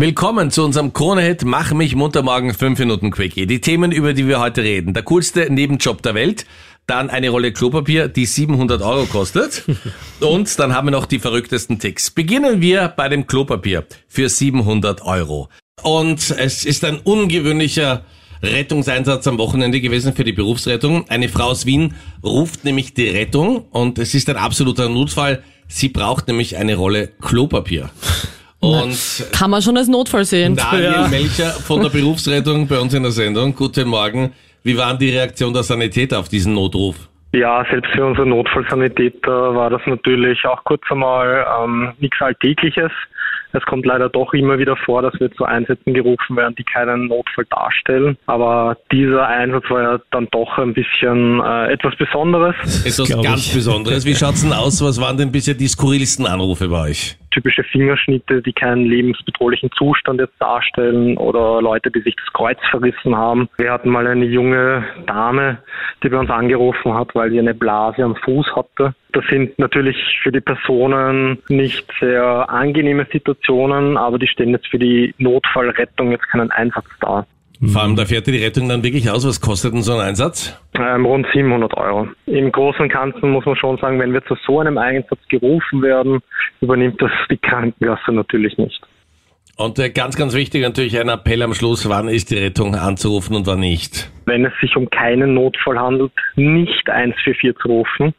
Willkommen zu unserem Krone-Hit Mach mich munter morgen 5 Minuten Quickie. Die Themen, über die wir heute reden. Der coolste Nebenjob der Welt. Dann eine Rolle Klopapier, die 700 Euro kostet. Und dann haben wir noch die verrücktesten Ticks. Beginnen wir bei dem Klopapier für 700 Euro. Und es ist ein ungewöhnlicher Rettungseinsatz am Wochenende gewesen für die Berufsrettung. Eine Frau aus Wien ruft nämlich die Rettung und es ist ein absoluter Notfall. Sie braucht nämlich eine Rolle Klopapier. Und Kann man schon als Notfall sehen. Daniel Ja. Melcher von der Berufsrettung bei uns in der Sendung. Guten Morgen. Wie war denn die Reaktion der Sanitäter auf diesen Notruf? Ja, selbst für unsere Notfallsanitäter war das natürlich auch kurz einmal ähm, nichts Alltägliches. Es kommt leider doch immer wieder vor, dass wir zu Einsätzen gerufen werden, die keinen Notfall darstellen. Aber dieser Einsatz war ja dann doch ein bisschen äh, etwas Besonderes. Ist was glaub ganz ich. Besonderes. Wie schaut's denn aus? Was waren denn bisher die skurrilsten Anrufe bei euch? Typische Fingerschnitte, die keinen lebensbedrohlichen Zustand jetzt darstellen oder Leute, die sich das Kreuz verrissen haben. Wir hatten mal eine junge Dame, die bei uns angerufen hat, weil sie eine Blase am Fuß hatte. Das sind natürlich für die Personen nicht sehr angenehme Situationen, aber die stellen jetzt für die Notfallrettung jetzt keinen Einsatz dar. Vor allem, da fährt die Rettung dann wirklich aus. Was kostet denn so ein Einsatz? Ähm, rund 700 Euro. Im Großen und Ganzen muss man schon sagen, wenn wir zu so einem Einsatz gerufen werden, übernimmt das die Krankenkasse natürlich nicht. Und äh, ganz, ganz wichtig natürlich ein Appell am Schluss. Wann ist die Rettung anzurufen und wann nicht? wenn es sich um keinen Notfall handelt, nicht 144 zu rufen,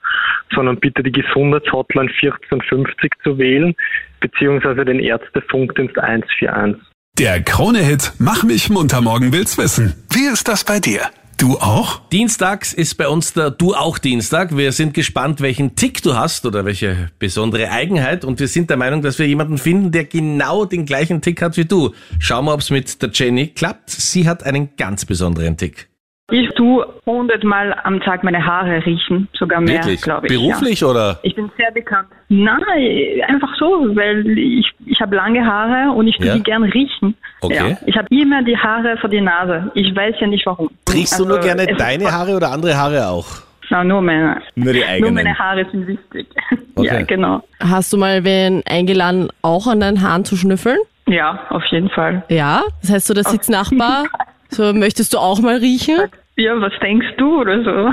sondern bitte die Gesundheitshotline 1450 zu wählen, beziehungsweise den Ärztefunkdienst 141. Der Krone-Hit Mach mich munter morgen will's wissen. Wie ist das bei dir? Du auch? Dienstags ist bei uns der Du auch Dienstag. Wir sind gespannt, welchen Tick du hast oder welche besondere Eigenheit. Und wir sind der Meinung, dass wir jemanden finden, der genau den gleichen Tick hat wie du. Schauen wir, ob es mit der Jenny klappt. Sie hat einen ganz besonderen Tick. Ich tue hundertmal am Tag meine Haare riechen, sogar mehr, Wirklich? glaube ich. Beruflich oder? Ja. Ich bin sehr bekannt. Nein, einfach so, weil ich, ich habe lange Haare und ich tue Ja? die gern riechen. Okay. Ja. Ich habe immer die Haare vor die Nase. Ich weiß ja nicht warum. Riechst du nur Also, gerne deine Haare oder andere Haare auch? Na, nur meine. Nur die Nur eigenen. meine Haare sind wichtig. Okay. Ja, genau. Hast du mal wen eingeladen, auch an deinen Haaren zu schnüffeln? Ja, auf jeden Fall. Ja? Das heißt so, der Sitznachbar, so möchtest du auch mal riechen? Ja, was denkst du oder so?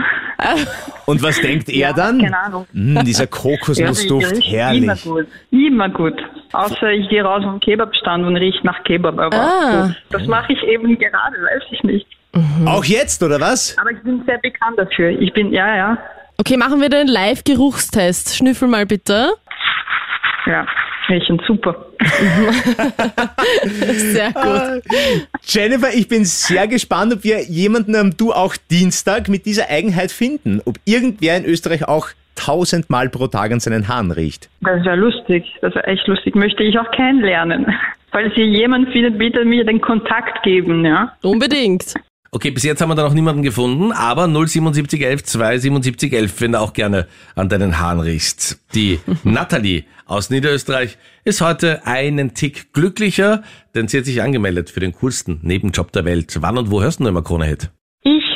Und was denkt er Ja, dann? Keine Ahnung. Mm, dieser Ja, Kokosnussduft, riech herrlich. Immer gut. Immer gut. Außer ich gehe raus am Kebabstand und riecht nach Kebab. Aber Ah. gut, das mache ich eben gerade, weiß ich nicht. Auch jetzt, oder was? Aber ich bin sehr bekannt dafür. Ich bin, ja, ja, Okay, machen wir den Live-Geruchstest. Schnüffel mal bitte. ja, riechen super. Sehr gut. Jennifer, ich bin sehr gespannt, ob wir jemanden am Du auch Dienstag mit dieser Eigenheit finden. Ob irgendwer in Österreich auch tausendmal pro Tag an seinen Haaren riecht. Das wäre lustig. Das wäre echt lustig. Möchte ich auch kennenlernen. Falls ihr jemanden findet, bitte mir den Kontakt geben, ja. Unbedingt. Okay, bis jetzt haben wir da noch niemanden gefunden, aber 07711 27711, wenn du auch gerne an deinen Haaren riechst. Die Natalie aus Niederösterreich ist heute einen Tick glücklicher, denn sie hat sich angemeldet für den coolsten Nebenjob der Welt. Wann und wo hörst du denn immer Krone Hit? Ich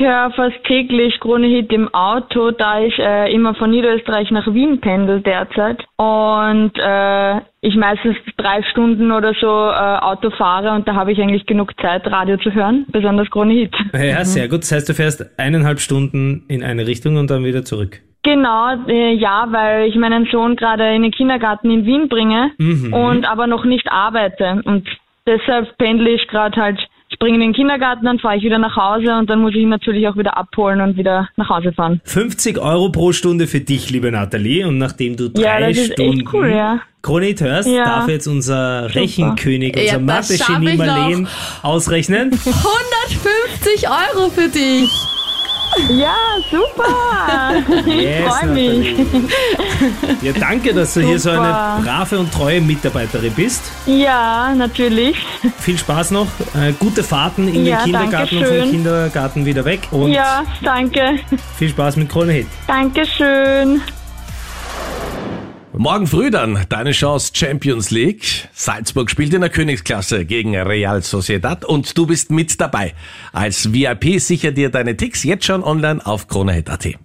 höre fast täglich Krone Hit im Auto, da ich äh, immer von Niederösterreich nach Wien pendel derzeit und äh, ich meistens drei Stunden oder so äh, Auto fahre und da habe ich eigentlich genug Zeit, Radio zu hören, besonders Krone Hit. Ja, sehr gut. Das heißt, du fährst eineinhalb Stunden in eine Richtung und dann wieder zurück. Genau, äh, ja, weil ich meinen Sohn gerade in den Kindergarten in Wien bringe und aber noch nicht arbeite und deshalb pendle ich gerade halt. Ich bringe ihn in den Kindergarten, dann fahre ich wieder nach Hause und dann muss ich ihn natürlich auch wieder abholen und wieder nach Hause fahren. 50 Euro pro Stunde für dich, liebe Nathalie. Und nachdem du drei Ja, das ist Stunden echt cool, ja. Chronit hörst, Ja. darf jetzt unser Rechenkönig, Ja, unser das Mathe-Genie. Marleen ausrechnen. 150 Euro für dich. Ja, super! Ich Yes, freue mich. Ja, danke, dass du hier so eine Super. brave und treue Mitarbeiterin bist. Ja, natürlich. Viel Spaß noch. Äh, gute Fahrten in Ja, den Kindergarten und vom. Kindergarten wieder weg. Und Ja, danke. viel Spaß mit Krone Hit. Dankeschön. Morgen früh dann deine Chance Champions League. Salzburg spielt in der Königsklasse gegen Real Sociedad und du bist mit dabei. Als VIP sicher dir deine Ticks jetzt schon online auf kronehit.at.